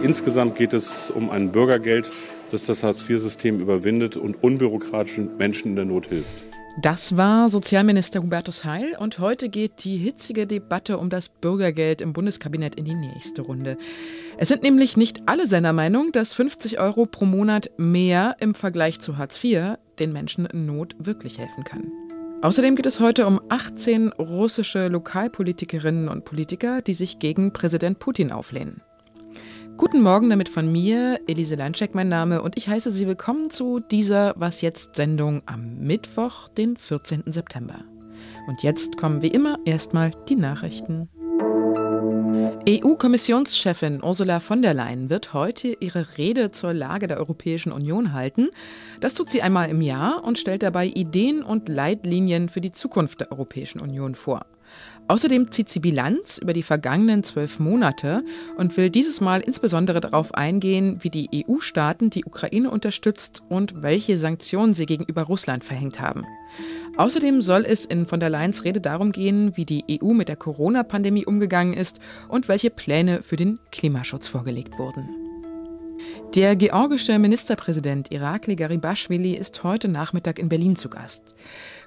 Insgesamt geht es um ein Bürgergeld, das das Hartz-IV-System überwindet und unbürokratischen Menschen in der Not hilft. Das war Sozialminister Hubertus Heil und heute geht die hitzige Debatte um das Bürgergeld im Bundeskabinett in die nächste Runde. Es sind nämlich nicht alle seiner Meinung, dass 50 Euro pro Monat mehr im Vergleich zu Hartz IV den Menschen in Not wirklich helfen können. Außerdem geht es heute um 18 russische Lokalpolitikerinnen und Politiker, die sich gegen Präsident Putin auflehnen. Guten Morgen damit von mir, Elise Landscheck mein Name und ich heiße Sie willkommen zu dieser Was jetzt Sendung am Mittwoch, den 14. September. Und jetzt kommen wie immer erstmal die Nachrichten. EU-Kommissionschefin Ursula von der Leyen wird heute ihre Rede zur Lage der Europäischen Union halten. Das tut sie einmal im Jahr und stellt dabei Ideen und Leitlinien für die Zukunft der Europäischen Union vor. Außerdem zieht sie Bilanz über die vergangenen zwölf Monate und will dieses Mal insbesondere darauf eingehen, wie die EU-Staaten die Ukraine unterstützt und welche Sanktionen sie gegenüber Russland verhängt haben. Außerdem soll es in von der Leyen's Rede darum gehen, wie die EU mit der Corona-Pandemie umgegangen ist und welche Pläne für den Klimaschutz vorgelegt wurden. Der georgische Ministerpräsident Irakli Garibashvili ist heute Nachmittag in Berlin zu Gast.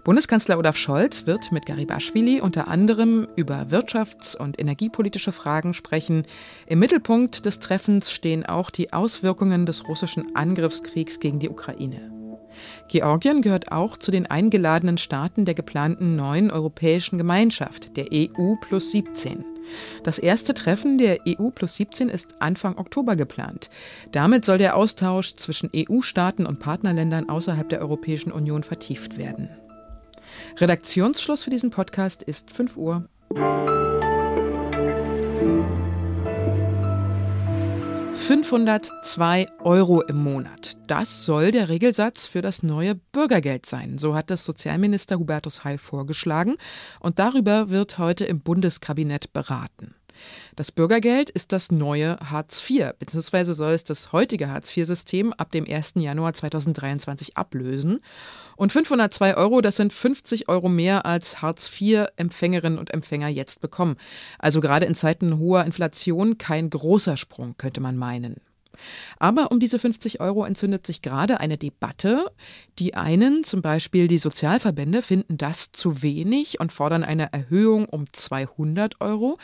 Bundeskanzler Olaf Scholz wird mit Garibashvili unter anderem über wirtschafts- und energiepolitische Fragen sprechen. Im Mittelpunkt des Treffens stehen auch die Auswirkungen des russischen Angriffskriegs gegen die Ukraine. Georgien gehört auch zu den eingeladenen Staaten der geplanten neuen Europäischen Gemeinschaft, der EU plus 17. Das erste Treffen der EU plus 17 ist Anfang Oktober geplant. Damit soll der Austausch zwischen EU-Staaten und Partnerländern außerhalb der Europäischen Union vertieft werden. Redaktionsschluss für diesen Podcast ist 5 Uhr. 502 Euro im Monat. Das soll der Regelsatz für das neue Bürgergeld sein. So hat das Sozialminister Hubertus Heil vorgeschlagen. Und darüber wird heute im Bundeskabinett beraten. Das Bürgergeld ist das neue Hartz IV, beziehungsweise soll es das heutige Hartz IV-System ab dem 1. Januar 2023 ablösen. Und 502 Euro, das sind 50 Euro mehr als Hartz IV-Empfängerinnen und Empfänger jetzt bekommen. Also gerade in Zeiten hoher Inflation kein großer Sprung, könnte man meinen. Aber um diese 50 Euro entzündet sich gerade eine Debatte. Die einen, zum Beispiel die Sozialverbände, finden das zu wenig und fordern eine Erhöhung um 200 Euro.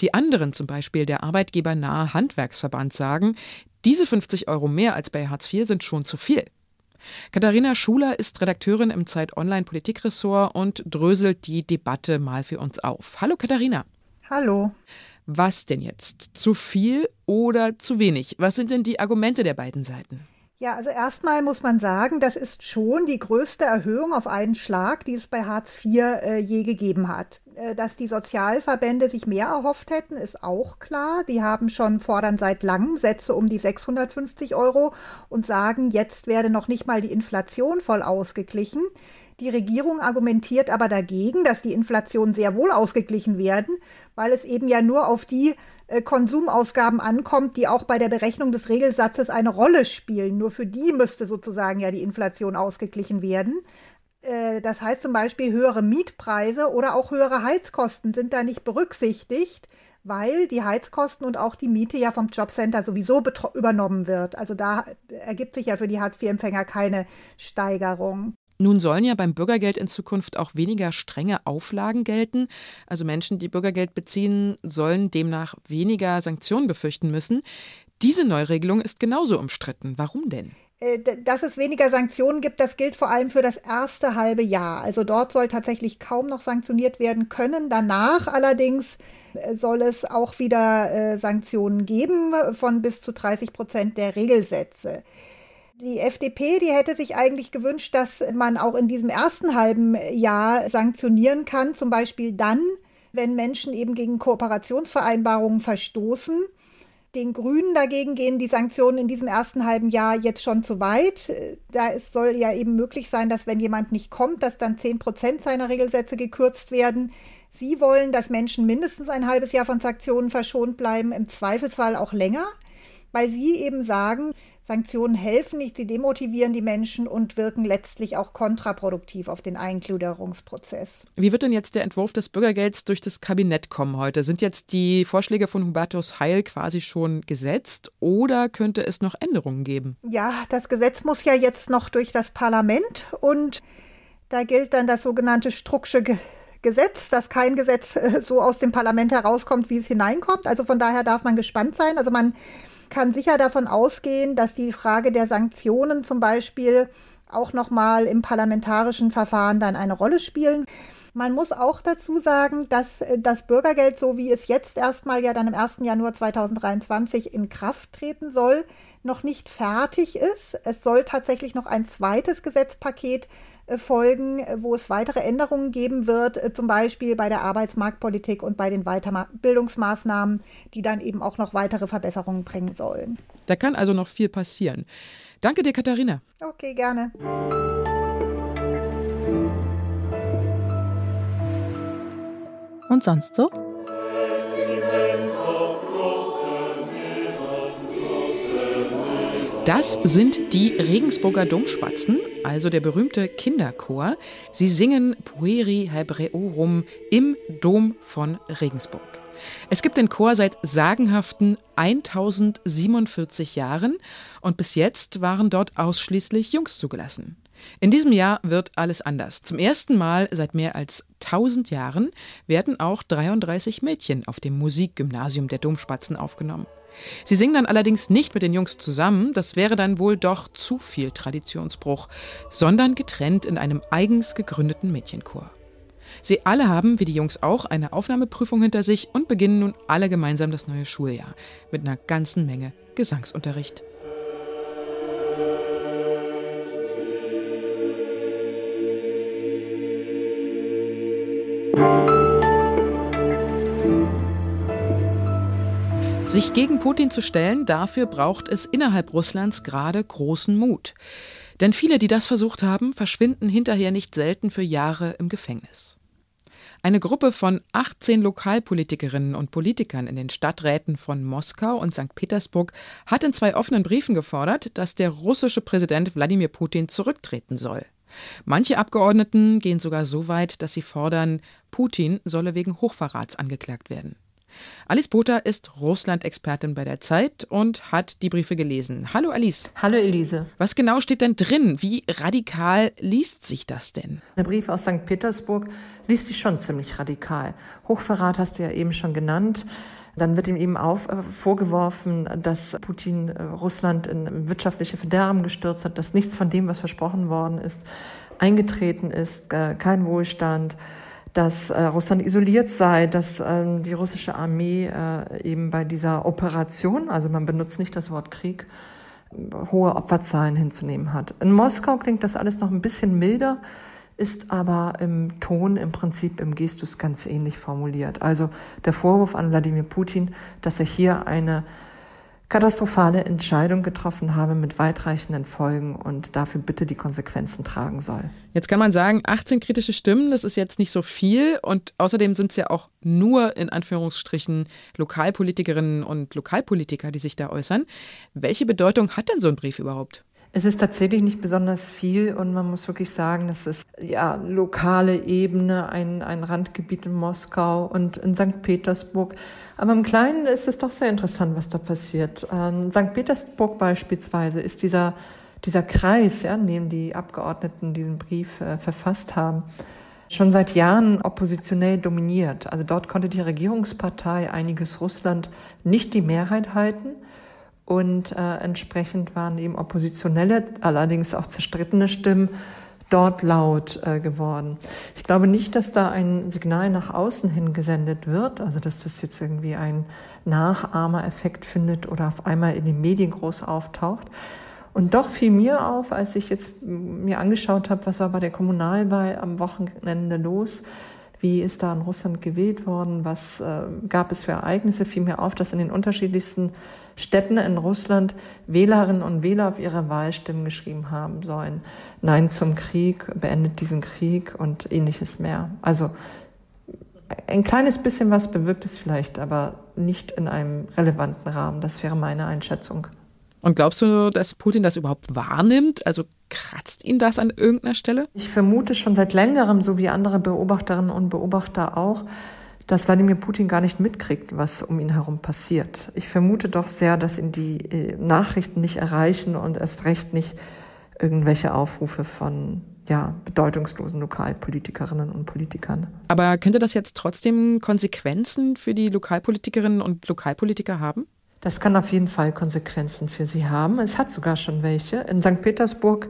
Die anderen, zum Beispiel der arbeitgebernahe Handwerksverband, sagen, diese 50 Euro mehr als bei Hartz IV sind schon zu viel. Katharina Schuler ist Redakteurin im Zeit Online Politikressort und dröselt die Debatte mal für uns auf. Hallo Katharina. Hallo. Was denn jetzt? Zu viel oder zu wenig? Was sind denn die Argumente der beiden Seiten? Ja, also erstmal muss man sagen, das ist schon die größte Erhöhung auf einen Schlag, die es bei Hartz IV äh, je gegeben hat. Äh, dass die Sozialverbände sich mehr erhofft hätten, ist auch klar. Die haben schon fordern seit langem Sätze um die 650 Euro und sagen, jetzt werde noch nicht mal die Inflation voll ausgeglichen. Die Regierung argumentiert aber dagegen, dass die Inflation sehr wohl ausgeglichen werden, weil es eben ja nur auf die Konsumausgaben ankommt, die auch bei der Berechnung des Regelsatzes eine Rolle spielen. Nur für die müsste sozusagen ja die Inflation ausgeglichen werden. Äh, das heißt zum Beispiel höhere Mietpreise oder auch höhere Heizkosten sind da nicht berücksichtigt, weil die Heizkosten und auch die Miete ja vom Jobcenter sowieso übernommen wird. Also da ergibt sich ja für die Hartz-IV-Empfänger keine Steigerung. Nun sollen ja beim Bürgergeld in Zukunft auch weniger strenge Auflagen gelten. Also Menschen, die Bürgergeld beziehen, sollen demnach weniger Sanktionen befürchten müssen. Diese Neuregelung ist genauso umstritten. Warum denn? Äh, dass es weniger Sanktionen gibt, das gilt vor allem für das erste halbe Jahr. Also dort soll tatsächlich kaum noch sanktioniert werden können. Danach allerdings äh, soll es auch wieder äh, Sanktionen geben von bis zu 30 Prozent der Regelsätze. Die FDP, die hätte sich eigentlich gewünscht, dass man auch in diesem ersten halben Jahr sanktionieren kann, zum Beispiel dann, wenn Menschen eben gegen Kooperationsvereinbarungen verstoßen. Den Grünen dagegen gehen die Sanktionen in diesem ersten halben Jahr jetzt schon zu weit. Da es soll ja eben möglich sein, dass wenn jemand nicht kommt, dass dann zehn Prozent seiner Regelsätze gekürzt werden. Sie wollen, dass Menschen mindestens ein halbes Jahr von Sanktionen verschont bleiben, im Zweifelsfall auch länger. Weil sie eben sagen, Sanktionen helfen nicht, sie demotivieren die Menschen und wirken letztlich auch kontraproduktiv auf den Eingliederungsprozess. Wie wird denn jetzt der Entwurf des Bürgergelds durch das Kabinett kommen heute? Sind jetzt die Vorschläge von Hubertus Heil quasi schon gesetzt oder könnte es noch Änderungen geben? Ja, das Gesetz muss ja jetzt noch durch das Parlament und da gilt dann das sogenannte Strucksche Gesetz, dass kein Gesetz äh, so aus dem Parlament herauskommt, wie es hineinkommt. Also von daher darf man gespannt sein. Also man kann sicher davon ausgehen, dass die Frage der Sanktionen zum Beispiel auch nochmal im parlamentarischen Verfahren dann eine Rolle spielen. Man muss auch dazu sagen, dass äh, das Bürgergeld, so wie es jetzt erstmal ja dann im 1. Januar 2023 in Kraft treten soll, noch nicht fertig ist. Es soll tatsächlich noch ein zweites Gesetzpaket äh, folgen, äh, wo es weitere Änderungen geben wird, zum Beispiel bei der Arbeitsmarktpolitik und bei den Weiterbildungsmaßnahmen, die dann eben auch noch weitere Verbesserungen bringen sollen. Da kann also noch viel passieren. Danke dir, Katharina. Okay, gerne. Und sonst so? Das sind die Regensburger Domspatzen, also der berühmte Kinderchor. Sie singen Pueri Hebreorum im Dom von Regensburg. Es gibt den Chor seit sagenhaften 1047 Jahren und bis jetzt waren dort ausschließlich Jungs zugelassen. In diesem Jahr wird alles anders. Zum ersten Mal seit mehr als 1000 Jahren werden auch 33 Mädchen auf dem Musikgymnasium der Domspatzen aufgenommen. Sie singen dann allerdings nicht mit den Jungs zusammen, das wäre dann wohl doch zu viel Traditionsbruch, sondern getrennt in einem eigens gegründeten Mädchenchor. Sie alle haben, wie die Jungs auch, eine Aufnahmeprüfung hinter sich und beginnen nun alle gemeinsam das neue Schuljahr mit einer ganzen Menge Gesangsunterricht. Sich gegen Putin zu stellen, dafür braucht es innerhalb Russlands gerade großen Mut. Denn viele, die das versucht haben, verschwinden hinterher nicht selten für Jahre im Gefängnis. Eine Gruppe von 18 Lokalpolitikerinnen und Politikern in den Stadträten von Moskau und St. Petersburg hat in zwei offenen Briefen gefordert, dass der russische Präsident Wladimir Putin zurücktreten soll. Manche Abgeordneten gehen sogar so weit, dass sie fordern, Putin solle wegen Hochverrats angeklagt werden. Alice Botha ist Russland-Expertin bei der Zeit und hat die Briefe gelesen. Hallo Alice. Hallo Elise. Was genau steht denn drin? Wie radikal liest sich das denn? Der Brief aus St. Petersburg liest sich schon ziemlich radikal. Hochverrat hast du ja eben schon genannt. Dann wird ihm eben auch äh, vorgeworfen, dass Putin äh, Russland in wirtschaftliche Verderben gestürzt hat, dass nichts von dem, was versprochen worden ist, eingetreten ist, äh, kein Wohlstand dass äh, Russland isoliert sei, dass ähm, die russische Armee äh, eben bei dieser Operation, also man benutzt nicht das Wort Krieg, hohe Opferzahlen hinzunehmen hat. In Moskau klingt das alles noch ein bisschen milder, ist aber im Ton, im Prinzip, im Gestus ganz ähnlich formuliert. Also der Vorwurf an Wladimir Putin, dass er hier eine katastrophale Entscheidung getroffen habe mit weitreichenden Folgen und dafür bitte die Konsequenzen tragen soll. Jetzt kann man sagen, 18 kritische Stimmen, das ist jetzt nicht so viel und außerdem sind es ja auch nur in Anführungsstrichen Lokalpolitikerinnen und Lokalpolitiker, die sich da äußern. Welche Bedeutung hat denn so ein Brief überhaupt? Es ist tatsächlich nicht besonders viel und man muss wirklich sagen, das ist ja lokale Ebene, ein, ein Randgebiet in Moskau und in St. Petersburg. Aber im Kleinen ist es doch sehr interessant, was da passiert. In St. Petersburg beispielsweise ist dieser, dieser Kreis, ja, in dem die Abgeordneten diesen Brief äh, verfasst haben, schon seit Jahren oppositionell dominiert. Also dort konnte die Regierungspartei Einiges Russland nicht die Mehrheit halten. Und äh, entsprechend waren eben oppositionelle, allerdings auch zerstrittene Stimmen dort laut äh, geworden. Ich glaube nicht, dass da ein Signal nach außen hin gesendet wird, also dass das jetzt irgendwie ein Nachahmereffekt findet oder auf einmal in den Medien groß auftaucht. Und doch fiel mir auf, als ich jetzt mir angeschaut habe, was war bei der Kommunalwahl am Wochenende los, wie ist da in Russland gewählt worden, was äh, gab es für Ereignisse, fiel mir auf, dass in den unterschiedlichsten Städten in Russland Wählerinnen und Wähler auf ihre Wahlstimmen geschrieben haben sollen. Nein zum Krieg, beendet diesen Krieg und ähnliches mehr. Also ein kleines bisschen was bewirkt es vielleicht, aber nicht in einem relevanten Rahmen. Das wäre meine Einschätzung. Und glaubst du, dass Putin das überhaupt wahrnimmt? Also kratzt ihn das an irgendeiner Stelle? Ich vermute schon seit längerem, so wie andere Beobachterinnen und Beobachter auch, dass Wladimir Putin gar nicht mitkriegt, was um ihn herum passiert. Ich vermute doch sehr, dass ihn die äh, Nachrichten nicht erreichen und erst recht nicht irgendwelche Aufrufe von ja, bedeutungslosen Lokalpolitikerinnen und Politikern. Aber könnte das jetzt trotzdem Konsequenzen für die Lokalpolitikerinnen und Lokalpolitiker haben? Das kann auf jeden Fall Konsequenzen für sie haben. Es hat sogar schon welche. In St. Petersburg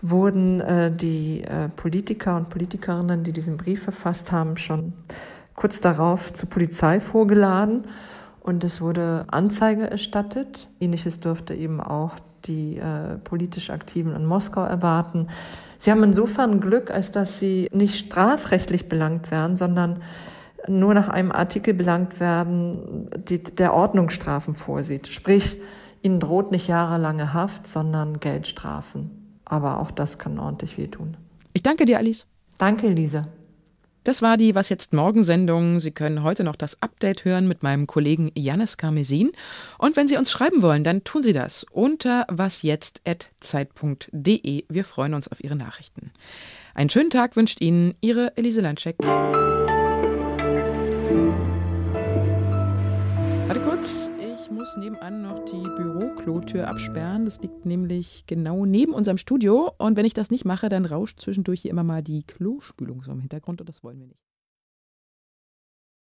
wurden äh, die äh, Politiker und Politikerinnen, die diesen Brief verfasst haben, schon kurz darauf zur Polizei vorgeladen und es wurde Anzeige erstattet. Ähnliches dürfte eben auch die äh, politisch Aktiven in Moskau erwarten. Sie haben insofern Glück, als dass sie nicht strafrechtlich belangt werden, sondern nur nach einem Artikel belangt werden, die der Ordnungsstrafen vorsieht. Sprich, ihnen droht nicht jahrelange Haft, sondern Geldstrafen. Aber auch das kann ordentlich wehtun. Ich danke dir, Alice. Danke, Lisa. Das war die Was jetzt morgen Sendung. Sie können heute noch das Update hören mit meinem Kollegen Janis Karmesin. Und wenn Sie uns schreiben wollen, dann tun Sie das unter wasjetzt.zeit.de. Wir freuen uns auf Ihre Nachrichten. Einen schönen Tag wünscht Ihnen Ihre Elise Landscheck. Warte kurz, ich muss nebenan noch die Büroklotür absperren. Das liegt nämlich genau neben unserem Studio. Und wenn ich das nicht mache, dann rauscht zwischendurch hier immer mal die Klospülung so im Hintergrund und das wollen wir nicht.